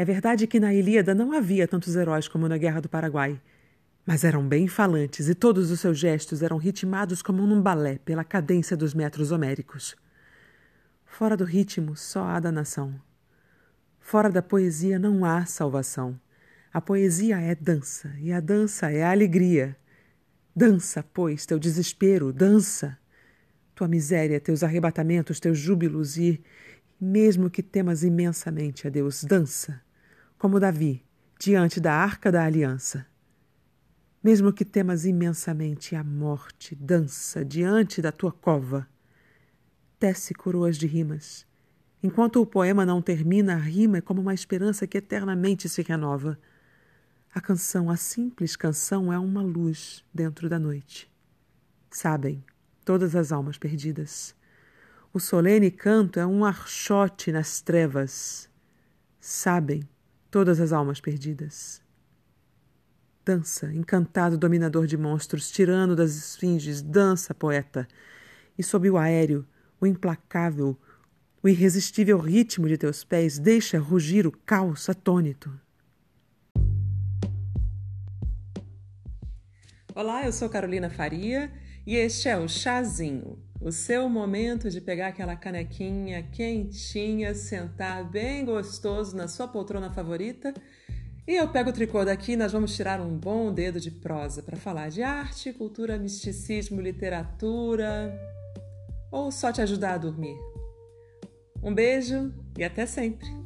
É verdade que na Ilíada não havia tantos heróis como na Guerra do Paraguai, mas eram bem falantes e todos os seus gestos eram ritmados como num balé pela cadência dos metros homéricos. Fora do ritmo só há danação. Fora da poesia não há salvação. A poesia é dança e a dança é a alegria. Dança, pois, teu desespero, dança. Tua miséria, teus arrebatamentos, teus júbilos e, mesmo que temas imensamente a Deus, dança, como Davi, diante da arca da aliança. Mesmo que temas imensamente a morte, dança diante da tua cova. Tece coroas de rimas. Enquanto o poema não termina, a rima é como uma esperança que eternamente se renova. A canção, a simples canção, é uma luz dentro da noite. Sabem, todas as almas perdidas. O solene canto é um archote nas trevas. Sabem, todas as almas perdidas. Dança, encantado dominador de monstros, tirano das esfinges, dança, poeta. E sob o aéreo, o implacável, o irresistível ritmo de teus pés deixa rugir o caos atônito. Olá, eu sou Carolina Faria e este é o Chazinho, o seu momento de pegar aquela canequinha quentinha, sentar bem gostoso na sua poltrona favorita. E eu pego o tricô daqui e nós vamos tirar um bom dedo de prosa para falar de arte, cultura, misticismo, literatura ou só te ajudar a dormir. Um beijo e até sempre!